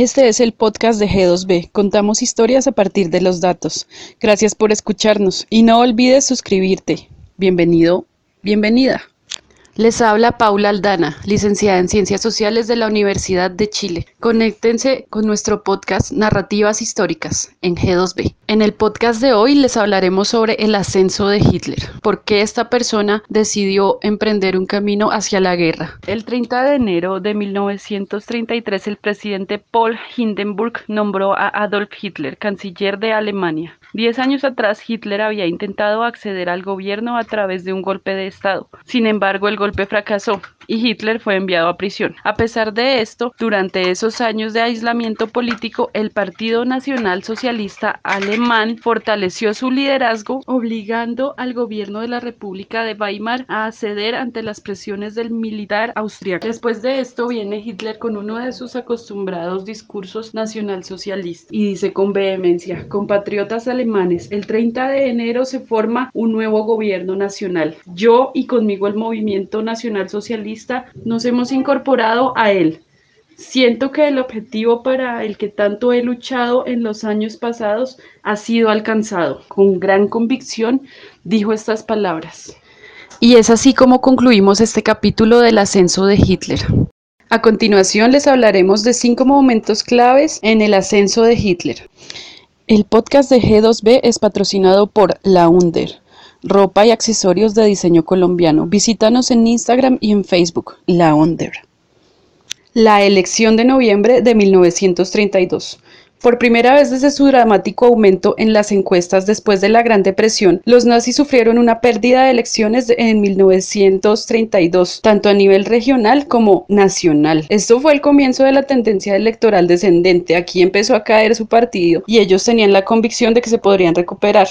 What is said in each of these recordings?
Este es el podcast de G2B. Contamos historias a partir de los datos. Gracias por escucharnos y no olvides suscribirte. Bienvenido, bienvenida. Les habla Paula Aldana, licenciada en Ciencias Sociales de la Universidad de Chile. Conéctense con nuestro podcast Narrativas Históricas en G2B. En el podcast de hoy les hablaremos sobre el ascenso de Hitler, por qué esta persona decidió emprender un camino hacia la guerra. El 30 de enero de 1933 el presidente Paul Hindenburg nombró a Adolf Hitler canciller de Alemania. Diez años atrás Hitler había intentado acceder al gobierno a través de un golpe de Estado. Sin embargo, el golpe fracasó y Hitler fue enviado a prisión. A pesar de esto, durante esos años de aislamiento político, el Partido Nacional Socialista Alemán fortaleció su liderazgo, obligando al gobierno de la República de Weimar a ceder ante las presiones del militar austriaco. Después de esto viene Hitler con uno de sus acostumbrados discursos nacionalsocialistas y dice con vehemencia, compatriotas alemanes, el 30 de enero se forma un nuevo gobierno nacional. Yo y conmigo el movimiento nacional socialista nos hemos incorporado a él. Siento que el objetivo para el que tanto he luchado en los años pasados ha sido alcanzado. Con gran convicción dijo estas palabras. Y es así como concluimos este capítulo del ascenso de Hitler. A continuación les hablaremos de cinco momentos claves en el ascenso de Hitler. El podcast de G2B es patrocinado por La Under ropa y accesorios de diseño colombiano. Visítanos en Instagram y en Facebook, La Onder. La elección de noviembre de 1932. Por primera vez desde su dramático aumento en las encuestas después de la Gran Depresión, los nazis sufrieron una pérdida de elecciones en 1932, tanto a nivel regional como nacional. Esto fue el comienzo de la tendencia electoral descendente. Aquí empezó a caer su partido y ellos tenían la convicción de que se podrían recuperar.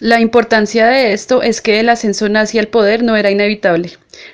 La importancia de esto es que el ascenso nazi al poder no era inevitable.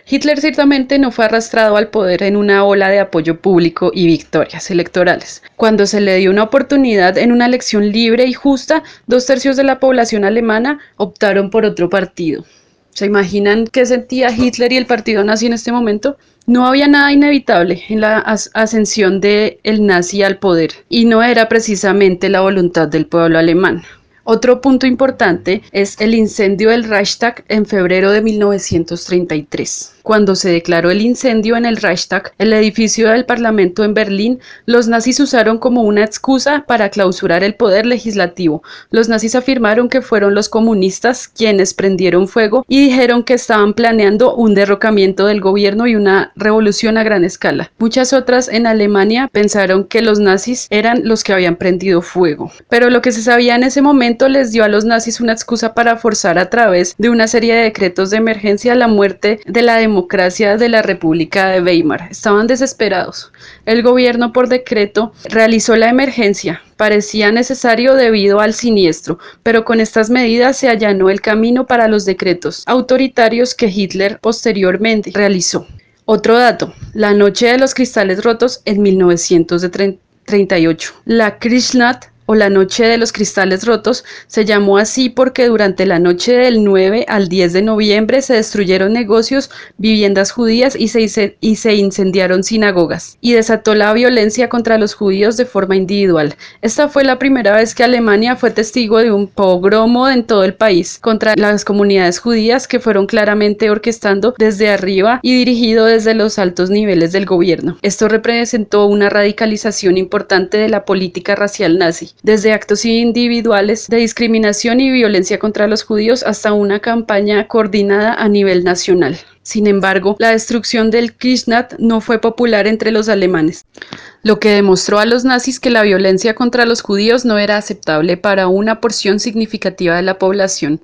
Hitler ciertamente no fue arrastrado al poder en una ola de apoyo público y victorias electorales. Cuando se le dio una oportunidad en una elección libre y justa, dos tercios de la población alemana optaron por otro partido. ¿Se imaginan qué sentía Hitler y el partido nazi en este momento? No había nada inevitable en la ascensión del nazi al poder y no era precisamente la voluntad del pueblo alemán. Otro punto importante es el incendio del Reichstag en febrero de 1933. Cuando se declaró el incendio en el Reichstag, el edificio del Parlamento en Berlín, los nazis usaron como una excusa para clausurar el poder legislativo. Los nazis afirmaron que fueron los comunistas quienes prendieron fuego y dijeron que estaban planeando un derrocamiento del gobierno y una revolución a gran escala. Muchas otras en Alemania pensaron que los nazis eran los que habían prendido fuego. Pero lo que se sabía en ese momento les dio a los nazis una excusa para forzar a través de una serie de decretos de emergencia la muerte de la democracia democracia de la República de Weimar. Estaban desesperados. El gobierno por decreto realizó la emergencia. Parecía necesario debido al siniestro, pero con estas medidas se allanó el camino para los decretos autoritarios que Hitler posteriormente realizó. Otro dato, la noche de los cristales rotos en 1938. La Krishnath o la Noche de los Cristales Rotos se llamó así porque durante la noche del 9 al 10 de noviembre se destruyeron negocios, viviendas judías y se, incendiaron sinagogas, y desató la violencia contra los judíos de forma individual. Esta fue la primera vez que Alemania fue testigo de un pogromo en todo el país contra las comunidades judías que fueron claramente orquestando desde arriba y dirigido desde los altos niveles del gobierno. Esto representó una radicalización importante de la política racial nazi desde actos individuales de discriminación y violencia contra los judíos hasta una campaña coordinada a nivel nacional. Sin embargo, la destrucción del Krishnath no fue popular entre los alemanes, lo que demostró a los nazis que la violencia contra los judíos no era aceptable para una porción significativa de la población.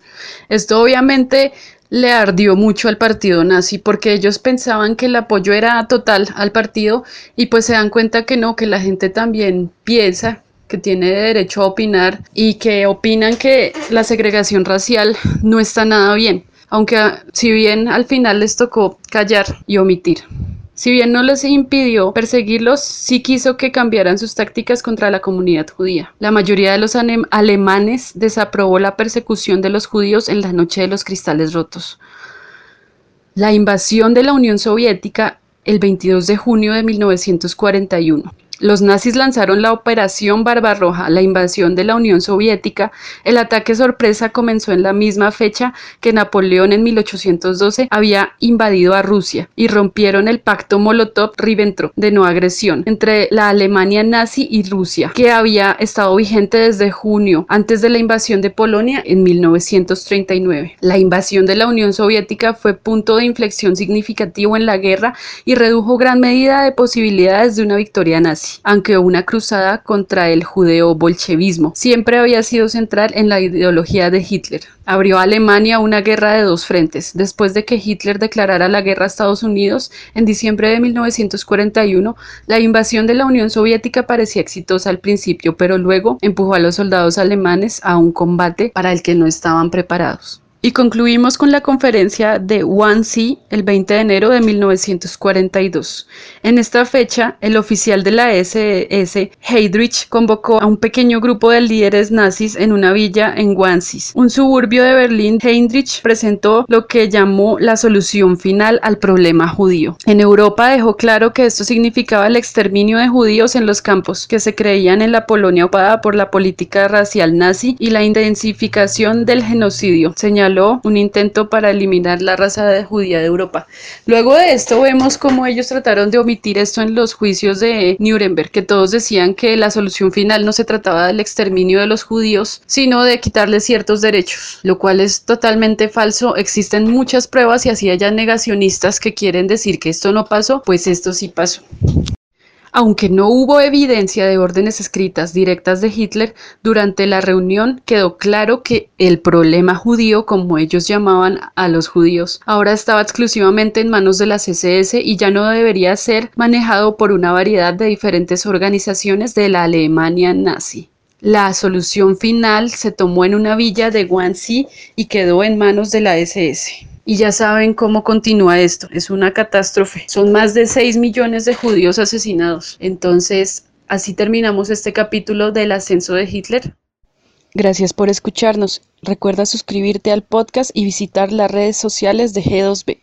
Esto obviamente le ardió mucho al partido nazi porque ellos pensaban que el apoyo era total al partido y pues se dan cuenta que no, que la gente también piensa que tiene derecho a opinar y que opinan que la segregación racial no está nada bien, aunque ah, si bien al final les tocó callar y omitir. Si bien no les impidió perseguirlos, sí quiso que cambiaran sus tácticas contra la comunidad judía. La mayoría de los alemanes desaprobó la persecución de los judíos en la noche de los cristales rotos. La invasión de la Unión Soviética el 22 de junio de 1941. Los nazis lanzaron la Operación Barbarroja, la invasión de la Unión Soviética. El ataque sorpresa comenzó en la misma fecha que Napoleón en 1812 había invadido a Rusia y rompieron el pacto Molotov-Ribbentrop de no agresión entre la Alemania nazi y Rusia, que había estado vigente desde junio antes de la invasión de Polonia en 1939. La invasión de la Unión Soviética fue punto de inflexión significativo en la guerra y redujo gran medida de posibilidades de una victoria nazi, aunque una cruzada contra el judeo-bolchevismo siempre había sido central en la ideología de Hitler. Abrió a Alemania una guerra de dos frentes. Después de que Hitler declarara la guerra a Estados Unidos en diciembre de 1941, la invasión de la Unión Soviética parecía exitosa al principio, pero luego empujó a los soldados alemanes a un combate para el que no estaban preparados. Y concluimos con la conferencia de Wannsee el 20 de enero de 1942. En esta fecha, el oficial de la SS, Heydrich, convocó a un pequeño grupo de líderes nazis en una villa en Wannsee, un suburbio de Berlín. Heydrich presentó lo que llamó la solución final al problema judío. En Europa dejó claro que esto significaba el exterminio de judíos en los campos que se creían en la Polonia ocupada por la política racial nazi y la intensificación del genocidio. Señaló un intento para eliminar la raza judía de Europa. Luego de esto vemos cómo ellos trataron de omitir esto en los juicios de Nuremberg, que todos decían que la solución final no se trataba del exterminio de los judíos, sino de quitarles ciertos derechos, lo cual es totalmente falso. Existen muchas pruebas y así haya negacionistas que quieren decir que esto no pasó, pues esto sí pasó. Aunque no hubo evidencia de órdenes escritas directas de Hitler, durante la reunión quedó claro que el problema judío, como ellos llamaban a los judíos, ahora estaba exclusivamente en manos de las SS y ya no debería ser manejado por una variedad de diferentes organizaciones de la Alemania nazi. La solución final se tomó en una villa de Wannsee y quedó en manos de la SS. Y ya saben cómo continúa esto. Es una catástrofe. Son más de 6 millones de judíos asesinados. Entonces, así terminamos este capítulo del ascenso de Hitler. Gracias por escucharnos. Recuerda suscribirte al podcast y visitar las redes sociales de G2B.